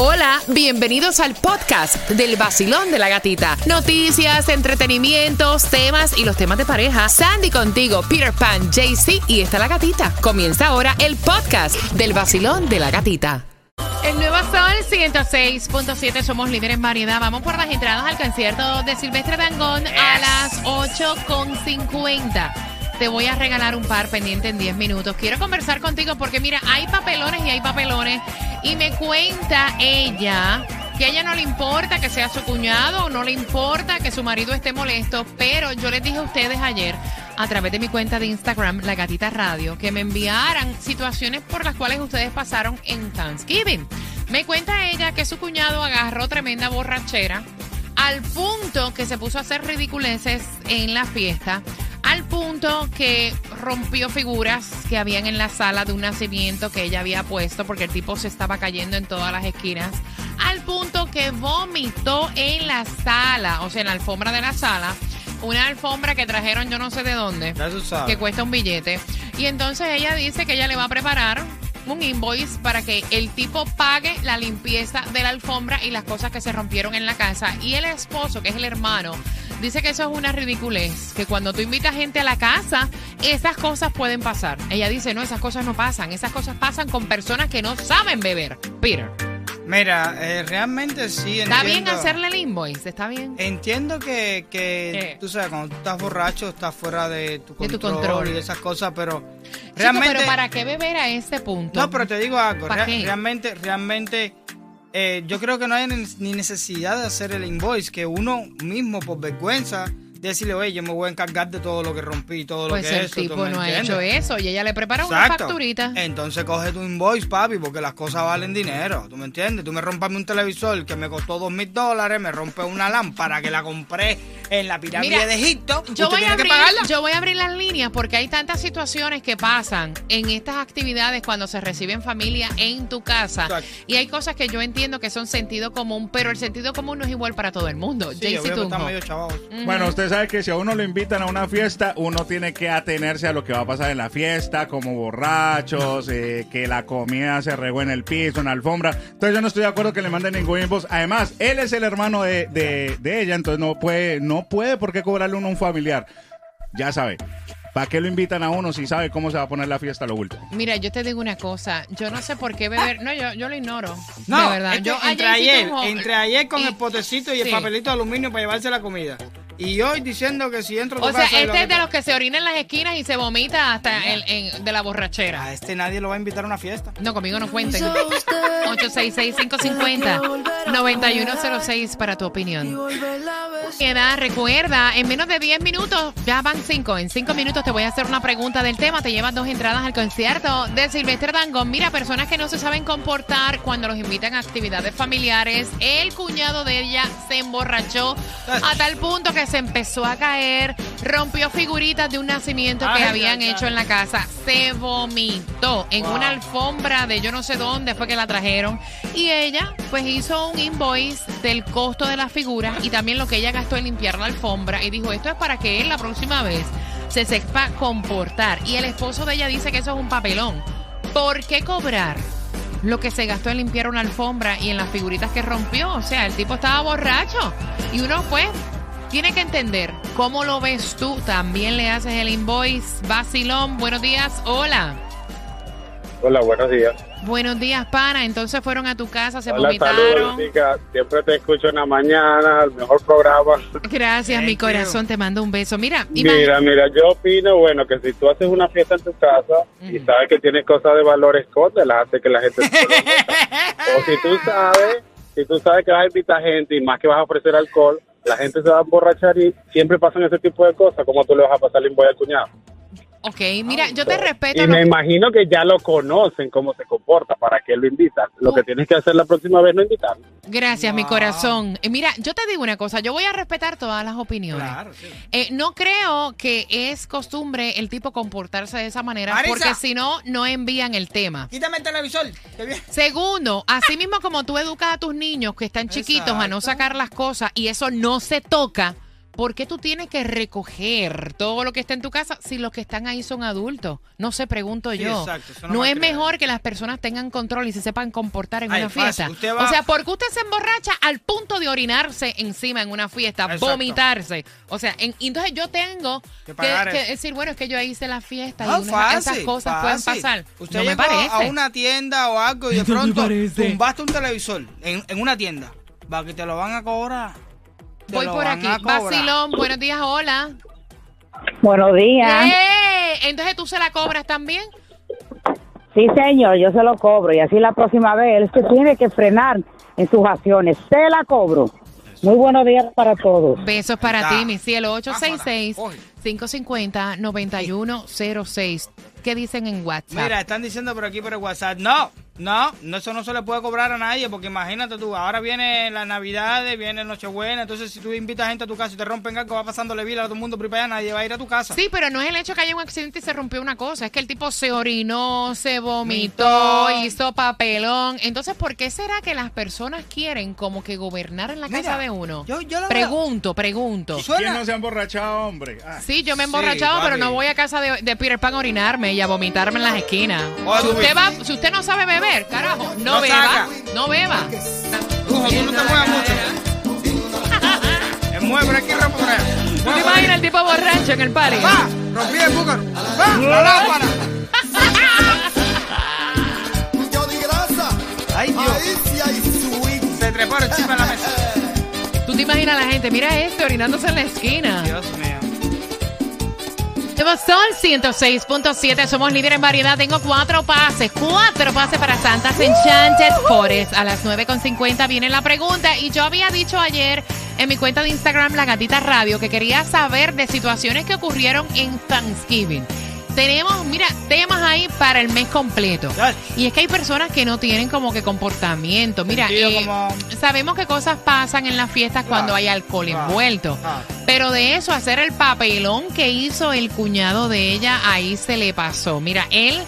Hola, bienvenidos al podcast del vacilón de la gatita. Noticias, entretenimientos, temas y los temas de pareja. Sandy contigo, Peter Pan, JC y está la gatita. Comienza ahora el podcast del vacilón de la gatita. El nuevo Sol 106.7, somos líderes en variedad. Vamos por las entradas al concierto de Silvestre Dangón a las 8.50. Te voy a regalar un par pendiente en 10 minutos. Quiero conversar contigo porque mira, hay papelones y hay papelones. Y me cuenta ella que a ella no le importa que sea su cuñado o no le importa que su marido esté molesto, pero yo les dije a ustedes ayer a través de mi cuenta de Instagram, La Gatita Radio, que me enviaran situaciones por las cuales ustedes pasaron en Thanksgiving. Me cuenta ella que su cuñado agarró tremenda borrachera al punto que se puso a hacer ridiculeces en la fiesta al punto que rompió figuras que habían en la sala de un nacimiento que ella había puesto porque el tipo se estaba cayendo en todas las esquinas, al punto que vomitó en la sala, o sea, en la alfombra de la sala, una alfombra que trajeron yo no sé de dónde, que cuesta un billete. Y entonces ella dice que ella le va a preparar un invoice para que el tipo pague la limpieza de la alfombra y las cosas que se rompieron en la casa. Y el esposo, que es el hermano, dice que eso es una ridiculez, que cuando tú invitas gente a la casa, esas cosas pueden pasar. Ella dice, no, esas cosas no pasan, esas cosas pasan con personas que no saben beber. Peter. Mira, eh, realmente sí. Entiendo, ¿Está bien hacerle el invoice? ¿Está bien? Entiendo que, que tú sabes, cuando tú estás borracho, estás fuera de tu control, de tu control. y esas cosas, pero realmente. pero ¿para qué beber a este punto? No, pero te digo algo. realmente, realmente. Eh, yo creo que no hay ni necesidad de hacer el invoice, que uno mismo por vergüenza decirle, oye, yo me voy a encargar de todo lo que rompí, todo lo pues que el tipo no ha hecho eso y ella le prepara una facturita. Entonces coge tu invoice, papi, porque las cosas valen dinero, ¿tú me entiendes? Tú me rompame un televisor que me costó dos mil dólares, me rompe una lámpara que la compré en la pirámide de Egipto, yo voy, a abrir, yo voy a abrir las líneas porque hay tantas situaciones que pasan en estas actividades cuando se reciben familia en tu casa. Y hay cosas que yo entiendo que son sentido común, pero el sentido común no es igual para todo el mundo. Sí, Bueno, usted sabe que si a uno lo invitan a una fiesta, uno tiene que atenerse a lo que va a pasar en la fiesta, como borrachos, eh, que la comida se regó en el piso, en la alfombra. Entonces yo no estoy de acuerdo que le manden ningún inbox. Además, él es el hermano de, de, ella, entonces no puede, no puede por qué cobrarle uno a un familiar. Ya sabe. ¿Para qué lo invitan a uno si sabe cómo se va a poner la fiesta lo último? Mira, yo te digo una cosa. Yo no sé por qué beber. No, yo, yo lo ignoro. No, de verdad. yo, entre ayer, entre ayer con el potecito y el papelito de aluminio para llevarse la comida. Y hoy diciendo que si entro O sea, este es de los que se orina en las esquinas y se vomita hasta el, de la borrachera. A este nadie lo va a invitar a una fiesta. No, conmigo no cuenten. 866-550-9106 para tu opinión. Recuerda, en menos de 10 minutos, ya van 5. En 5 minutos te voy a hacer una pregunta del tema. Te llevas dos entradas al concierto de Silvestre Dangón. Mira, personas que no se saben comportar cuando los invitan a actividades familiares. El cuñado de ella se emborrachó a tal punto que se empezó a caer, rompió figuritas de un nacimiento que habían hecho en la casa, se vomitó en una alfombra de yo no sé dónde fue que la trajeron y ella pues hizo un invoice del costo de la figura y también lo que ella gastó en limpiar la alfombra y dijo esto es para que él la próxima vez se sepa comportar y el esposo de ella dice que eso es un papelón. ¿Por qué cobrar? lo que se gastó en limpiar una alfombra y en las figuritas que rompió. O sea, el tipo estaba borracho. Y uno, pues, tiene que entender cómo lo ves tú. También le haces el invoice. Basilón, buenos días. Hola. Hola, buenos días. Buenos días, pana. Entonces fueron a tu casa, se Hola, vomitaron. Siempre te escucho en la mañana, el mejor programa. Gracias, mi corazón. Te mando un beso. Mira, mira, mira, yo opino, bueno, que si tú haces una fiesta en tu casa y sabes que tienes cosas de valor, escóndelas, hace que la gente se O si tú sabes, si tú sabes que vas a invitar gente y más que vas a ofrecer alcohol, gente se va a emborrachar y siempre pasan ese tipo de cosas. ¿Cómo tú le vas a pasar el al cuñado? Ok, mira, yo te respeto. Y me imagino que ya lo conocen, cómo se comporta, para que lo invitan. Lo que tienes que hacer la próxima vez no invitarlo. Gracias, mi corazón. Eh, mira, yo te digo una cosa, yo voy a respetar todas las opiniones. Claro, sí. Eh, no creo que es costumbre el tipo comportarse de esa manera, porque si no, no envían el tema. Quítame el televisor. Segundo, así mismo como tú educas a tus niños que están chiquitos a no sacar las cosas y eso no se toca ¿por qué tú tienes que recoger todo lo que está en tu casa si los que están ahí son adultos? No sé, pregunto Sí, yo. exacto, no no es mejor que las personas tengan control y se sepan comportar en Ay, una fácil, fiesta. va- O sea, ¿por qué usted se emborracha al punto de orinarse encima en una fiesta, Exacto. vomitarse? O sea, en- entonces yo tengo Que decir, bueno, es que yo hice la fiesta No, y una- esas fácil, cosas fácil. pueden pasar. Usted no me parece. a una tienda o algo y de pronto tumbaste un televisor en, en una tienda. Va, que te lo van a cobrar. Voy por aquí. Vacilón, buenos días, hola. Buenos días. ¡Eh! Entonces tú se la cobras también. Sí, señor, yo se lo cobro y así la próxima vez él se tiene que frenar en sus acciones. Se la cobro. Muy buenos días para todos. Besos para ti, mi cielo. Pásala, coge. 866-550-9106. ¿Qué dicen en WhatsApp? Mira, están diciendo por aquí por el WhatsApp. No, no, no, eso no se le puede cobrar a nadie porque imagínate tú, ahora viene la Navidad, viene Nochebuena, entonces si tú invitas gente a tu casa y te rompen algo, va pasándole vida a todo el mundo, pero nadie va a ir a tu casa. Sí, pero no es el hecho que haya un accidente y se rompió una cosa. Es que el tipo se orinó, se vomitó, hizo papelón. Entonces, ¿por qué será que las personas quieren como que gobernar en la Mira, casa de uno? yo- yo veo- pregunto, pregunto. ¿Quién no se ha emborrachado, hombre? Ah. Sí, yo me he Sí, emborrachado, pero no voy a casa de, de Peter Pan a orinarme y a vomitarme en las esquinas. Si usted, va, si usted no sabe beber, carajo, no, No beba, saca. no beba. Tú, tú no te muevas mucho. Me mueve por aquí, rompo por allá. ¿Tú te imaginas el tipo borracho en el party? ¡Va! ¡Rompí el búcar! ¡Va! ¡La lámpara! Yo di grasa. ¡Ay, Dios! Se trepó encima de la mesa. ¿Tú te imaginas a la gente? Mira este orinándose en la esquina. Dios mío. Somos Sol 106.7, somos líder en variedad. Tengo cuatro pases, cuatro pases para Santas Enchanted Forest. A las 9.50 viene la pregunta. Y yo había dicho ayer en mi cuenta de Instagram, La Gatita Radio, que quería saber de situaciones que ocurrieron en Thanksgiving. Tenemos, mira, temas ahí para el mes completo. Y es que hay personas que no tienen como que comportamiento. Mira, eh, como- sabemos que cosas pasan en las fiestas cuando hay alcohol Claro, envuelto. claro. Pero de eso, hacer el papelón que hizo el cuñado de ella, ahí se le pasó. Mira, él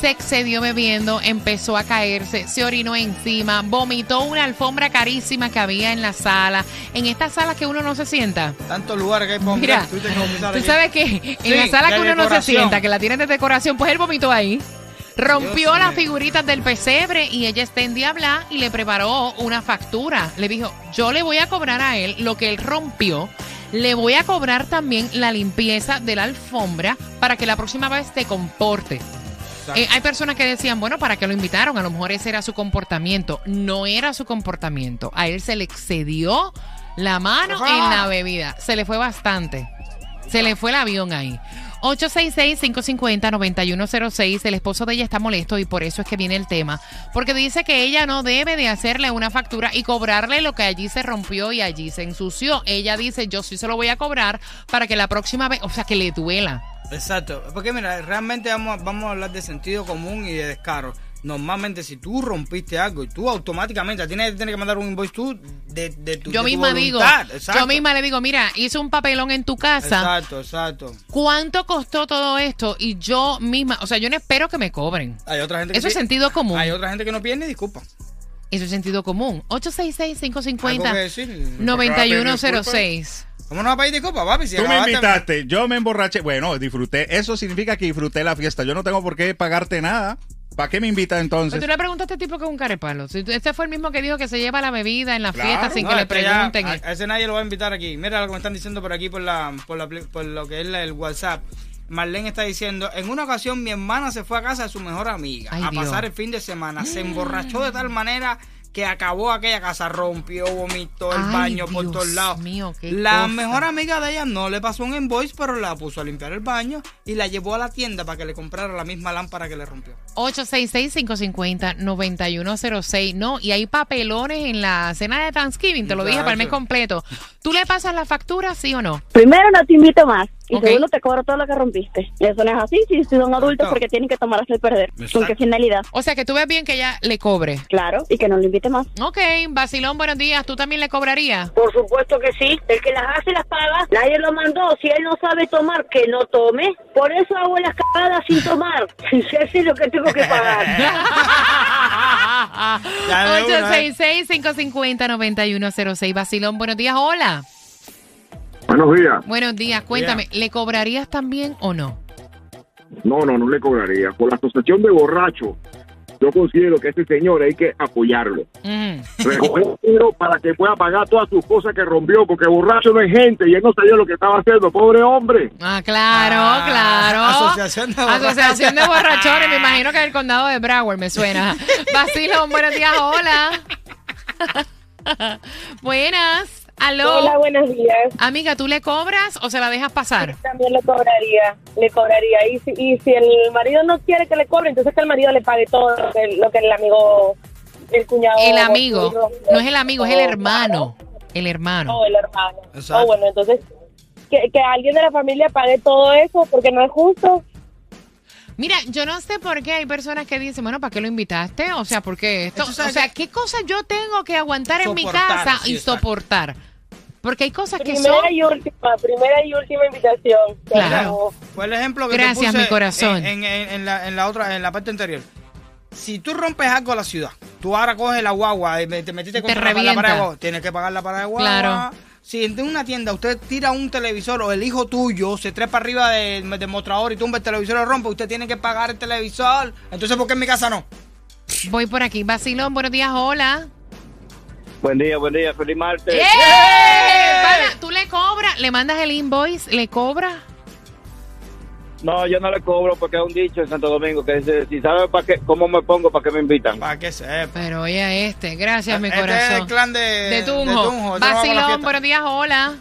se excedió bebiendo, empezó a caerse, se orinó encima, vomitó una alfombra carísima que había en la sala. En estas salas que uno no se sienta. Tantos lugares que hay Mira, tú sabes que en Sí, la sala que uno no se sienta, que la tienen de decoración, pues él vomitó ahí. Rompió Dios las figuritas del pesebre y ella está en diabla y le preparó una factura. Le dijo, yo le voy a cobrar a él lo que él rompió. Le voy a cobrar también la limpieza de la alfombra para que la próxima vez te comporte. Eh, hay personas que decían, bueno, ¿para qué lo invitaron? A lo mejor ese era su comportamiento. No era su comportamiento. A él se le excedió la mano Ajá. en la bebida. Se le fue bastante. Se le fue el avión ahí. 866-550-9106. El esposo de ella está molesto y por eso es que viene el tema. Porque dice que ella no debe de hacerle una factura y cobrarle lo que allí se rompió y allí se ensució. Ella dice, yo sí se lo voy a cobrar para que la próxima vez, o sea, que le duela. Exacto. Porque mira, realmente vamos, a- vamos a hablar de sentido común y de descaro. Normalmente, si tú rompiste algo y tú automáticamente tienes, tienes que mandar un invoice tú de, de tu Yo de tu misma digo. Exacto. yo misma le digo, mira, hice un papelón en tu casa. Exacto, exacto. ¿Cuánto costó todo esto? Y yo misma, o sea, yo no espero que me cobren. Hay otra gente que Eso es sentido común. Hay otra gente que no ni disculpa. Eso es sentido común. Algo que 866-550. decir. 9106. ¿Cómo no va a pedir disculpas, papi? Si Tú me invitaste, yo me emborraché. Bueno, disfruté. Eso significa que disfruté la fiesta. Yo no tengo por qué pagarte nada. ¿Para qué me invitas Pero entonces? tú le preguntaste a este tipo que es un carepalo. Si tú- Este fue el mismo que dijo que se lleva la bebida en la Claro. fiesta sin No, que le ya- pregunten. a, a ese nadie lo va a invitar aquí. Mira lo que me están diciendo por aquí por la por, la, por lo que es la- el WhatsApp. Marlene está diciendo, en una ocasión mi hermana se fue a casa de su mejor amiga Ay, a Dios. pasar el fin de semana. Se emborrachó de tal manera que acabó aquella casa, rompió, vomitó el Ay, baño por todos lados. mío, qué la cosa. mejor amiga de ella no le pasó un invoice, pero la puso a limpiar el baño y la llevó a la tienda para que le comprara la misma lámpara que le rompió. 866-550-9106. No, y hay papelones en la cena de Thanksgiving, te lo dije para el mes completo. ¿Tú le pasas la factura, sí o no? Primero, no te invito más. Y segundo, te cobro todo lo que rompiste. Eso no es así. Si son adultos, porque tienen que tomarse el perder. Exacto. ¿Con qué finalidad? O sea, que tú ves bien que ella le cobre. Claro, y que no lo invite más. Ok, Basilón, buenos días. ¿Tú también le cobrarías? Por supuesto que sí. El que las hace las paga. Nadie lo mandó. Si él no sabe tomar, que no tome. Por eso hago las cagadas sin tomar. Si sé si lo que tengo que pagar. Ya de una, ¿eh? 866-550-9106. Basilón, buenos días. Hola. Buenos días. Buenos días, cuéntame, ¿le cobrarías también o no? No, no, no le cobraría. Por la asociación de borrachos, yo considero que este señor hay que apoyarlo. Recoger dinero para que pueda pagar todas sus cosas que rompió, porque borracho no es gente y él no sabía lo que estaba haciendo, pobre hombre. Ah, claro, Ah, claro. Asociación de Asociación de borrachones, me imagino que el condado de Broward me suena. Vacilón, buenos días, hola. Buenas, aló. Hola, buenos días. Amiga, ¿tú le cobras o se la dejas pasar? También le cobraría, le cobraría. Y si, y si el marido no quiere que le cobre, entonces que el marido le pague todo lo que, lo que el amigo, el cuñado. El amigo, no es el amigo, es el hermano. El hermano. O el hermano. Exacto. O bueno, entonces que, que alguien de la familia pague todo eso porque no es justo. Mira, yo no sé por qué hay personas que dicen, bueno, ¿para qué lo invitaste? O sea, ¿por qué esto? O sea, que- ¿qué cosas yo tengo que aguantar en mi Soportar, casa sí, y exacto. Porque hay cosas que son... Primera y última, primera y última invitación. Claro. Fue el ejemplo que Gracias, te puse mi corazón. En, en- en la, en la otra, en la parte anterior. Si tú rompes algo a la ciudad, tú ahora coges la guagua y me- te metiste Te contra la, guagua, tienes que pagar la pared de guagua. Claro. Si en una tienda usted tira un televisor o el hijo tuyo se trepa arriba de- del mostrador y tumba el televisor y lo rompe, usted tiene que pagar el televisor. Entonces, ¿por qué en mi casa no? Voy por aquí. Vacilón, buenos días, hola. Buen día, buen día, feliz martes. ¡Eh! ¿Tú le cobras? ¿Le mandas el invoice? ¿Le cobras? No, yo no le cobro porque es un dicho en Santo Domingo que dice, si sabes para qué, cómo me pongo, para qué me invitan. Para que sepa. Pero oye a este. Gracias, mi Este es corazón. el clan de, de Tunjo. de a Vacilón, buenos días, hola.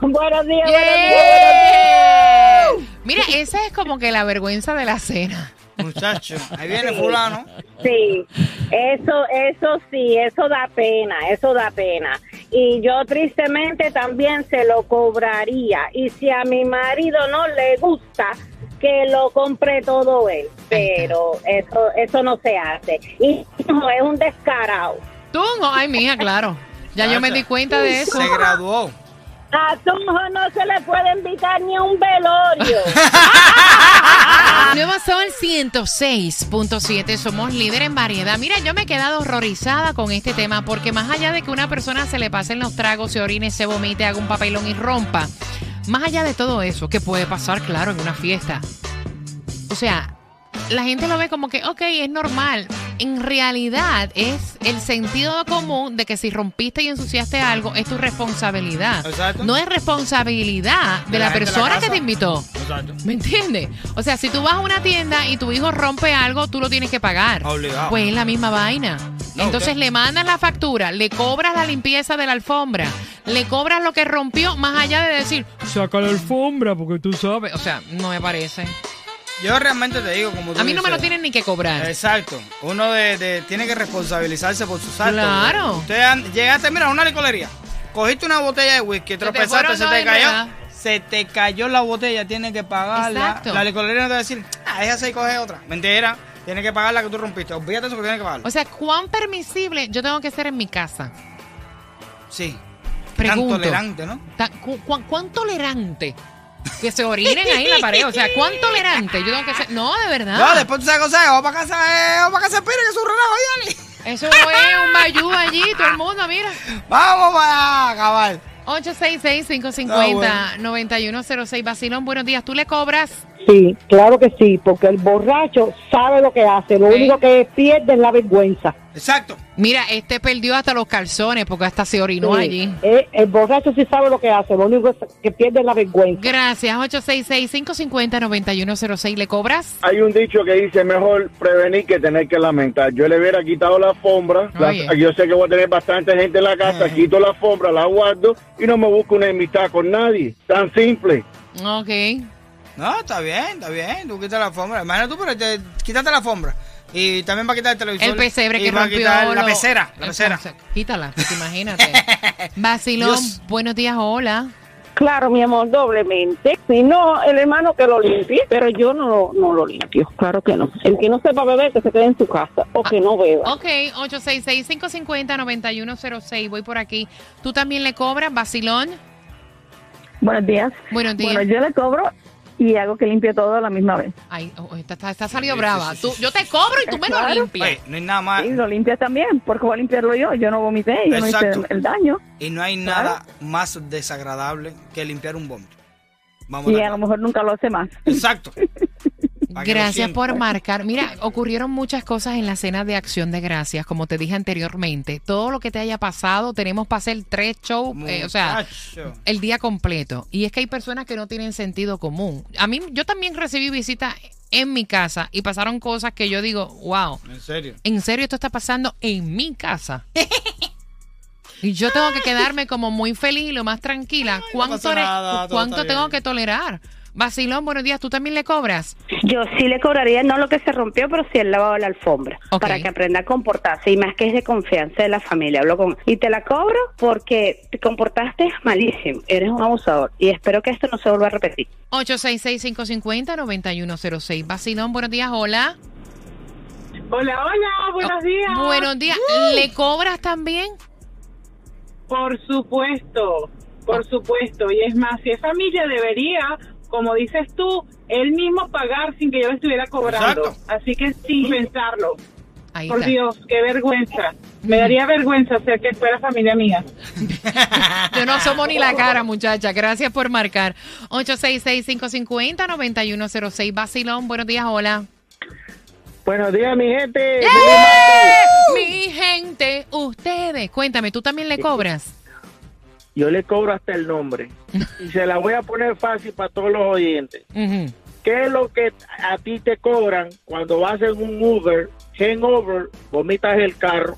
Buenos días, Yeah. buenos días, buenos días. Mira, esa es como que la vergüenza de la cena. Muchacho, ahí viene fulano. Sí, eso, eso sí, eso da pena, eso da pena. Y yo tristemente también se lo cobraría. Y si a mi marido no le gusta, que lo compre todo él. Pero eso, eso no se hace. Y no, es un descarado. Tunjo, ay, mija, claro. Ya yo me di cuenta de eso. Se graduó. A Tunjo no se le puede invitar ni a un velorio. Nuevo Sol 106.7, somos líder en variedad. Mira, yo me he quedado horrorizada con este tema porque más allá de que una persona se le pasen los tragos, se orine, se vomite, haga un papelón y rompa, más allá de todo eso, que puede pasar, claro, en una fiesta. O sea, la gente lo ve como que, ok, es normal. En realidad es el sentido común de que si rompiste y ensuciaste algo, es tu responsabilidad. Exacto. No es responsabilidad de, la, persona que te invitó. Exacto. ¿Me entiendes? O sea, si tú vas a una tienda y tu hijo rompe algo, tú lo tienes que pagar. Obligado. Pues es la misma vaina. No, Entonces usted- le mandas la factura, le cobras la limpieza de la alfombra, le cobras lo que rompió, más allá de decir, saca la alfombra porque tú sabes. O sea, no me parece. Yo realmente te digo, como tú A mí no me lo tienen ni que cobrar. Exacto. Uno de, de- tiene que responsabilizarse por sus actos. Claro. Usted an- llegaste, mira, a una licorería. Cogiste una botella de whisky, tropezaste, fueron se dos te cayó. Se te cayó la botella, tienes que pagarla. Exacto. La licorería no te va a decir, ah, déjase y coge otra. Mentira. Tienes que pagar la que tú rompiste. Olvídate eso que tienes que pagarla. O sea, ¿cuán permisible yo tengo que ser en mi casa? sí. Pregunto. Tan tolerante, ¿no? Ta- cu- cu- ¿Cuán tolerante? Que se orinen ahí en la pared. O sea, ¿cuán tolerante yo tengo que ser? No, de verdad. No, después tú sabes vamos para casa, eh, vamos para casa, espera que es un relajo, Yanni. Eso es un bayú allí, todo el mundo, mira. Vamos para acabar. 866-550-9106. Vacilón, buenos días. ¿Tú le cobras? Sí, claro que sí, porque el borracho sabe lo que hace. Lo Sí. único que pierde es la vergüenza. Exacto. Mira, este perdió hasta los calzones porque hasta se orinó Sí. allí. Eh, el borracho sí sabe lo que hace. Lo único que pierde es la vergüenza. Gracias. 866-550-9106. ¿Le cobras? Hay un dicho que dice mejor prevenir que tener que lamentar. Yo le hubiera quitado la alfombra. la- yo sé que voy a tener bastante gente en la casa. Quito la alfombra, la guardo y no me busco una amistad con nadie. Tan simple. Ok. No, está bien, está bien. Tú quitas la alfombra. Imagínate tú, pero te, quítate la alfombra. Y también va a quitar el televisor. El pesebre que va a rompió. quitar la pecera. La el pecera. pece- Quítala, porque imagínate. Vacilón, Dios. buenos días, hola. Claro, mi amor, doblemente. Si no, el hermano que lo limpie, pero yo no, lo- no lo limpio. Claro que no. El que no sepa beber, que se quede en su casa o que no beba. Ok, 866-550-9106. Voy por aquí. ¿Tú también le cobras, Vacilón? Buenos días. Buenos días. Bueno, yo le cobro y hago que limpie todo a la misma vez. Ay, oh, esta, esta, esta salió brava. Tú, yo te cobro y tú me lo limpias. Oye, no hay nada más. Y lo limpias también, porque voy a limpiarlo yo. Yo no vomité, yo no Exacto. hice el, el daño. Y no hay nada más desagradable que limpiar un vómito. Vamos Y a a lo mejor nunca lo hace más. Exacto. Gracias por marcar. Mira, ocurrieron muchas cosas en la cena de acción de gracias, como te dije anteriormente. Todo lo que te haya pasado, tenemos para hacer tres shows, eh, o sea, el día completo. Y es que hay personas que no tienen sentido común. A mí, yo también recibí visitas en mi casa y pasaron cosas que yo digo, wow, En serio. ¿en serio esto está pasando en mi casa? Y yo tengo que quedarme como muy feliz y lo más tranquila. ¿Cuánto, pasa re- nada, todo ¿cuánto está tengo bien. que tolerar? Vacilón, buenos días. ¿Tú también le cobras? Yo sí le cobraría no lo que se rompió, pero sí el lavado de la alfombra, para que aprenda a comportarse y más que es de confianza de la familia. Hablo con y te la cobro porque te comportaste malísimo, eres un abusador y espero que esto no se vuelva a repetir. 866-550-9106. Vacilón, buenos días, hola. Hola, hola, buenos días. Oh, Buenos días. ¿Le cobras también? Por supuesto, por supuesto. Y es más, si es familia, debería, como dices tú, él mismo pagar sin que yo le estuviera cobrando. Exacto. Así que sin pensarlo. Ahí Por está. Dios, qué vergüenza. Me daría vergüenza ser que fuera familia mía. Yo no somos ni la cara, muchacha. Gracias por marcar. 866-550-9106. Vacilón, buenos días, hola. Buenos días, mi gente. Mi gente, ustedes. Cuéntame, ¿tú también le cobras? Yo le cobro hasta el nombre. Y se la voy a poner fácil para todos los oyentes. Ujú. ¿Qué es lo que a ti te cobran cuando vas en un Uber, hangover, vomitas el carro?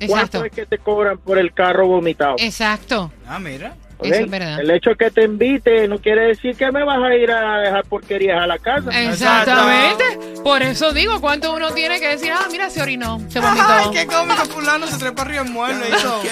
Exacto. ¿Cuánto es que te cobran por el carro vomitado? Exacto. Ah, mira. ¿Ok? Eso es verdad. El hecho de que te invite no quiere decir que me vas a ir a dejar porquerías a la casa. Exactamente. Por eso digo, ¿cuánto uno tiene que decir? Ah, mira, se orinó, se vomitó. Ay, qué cómico fulano se trepa arriba en mueble y todo.